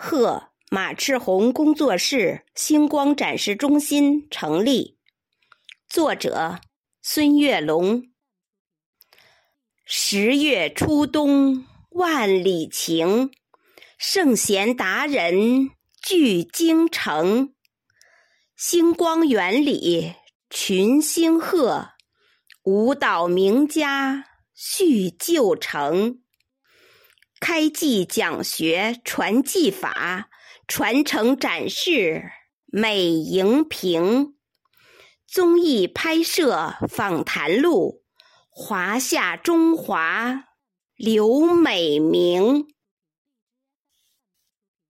贺马赤红工作室星光展示中心成立。作者孙月龙。十月初冬万里晴，圣贤达人聚京城。星光园里群星贺，舞蹈名家续旧成。开记讲学传技法，传承展示美荧屏。综艺拍摄访谈录，华夏中华刘美名。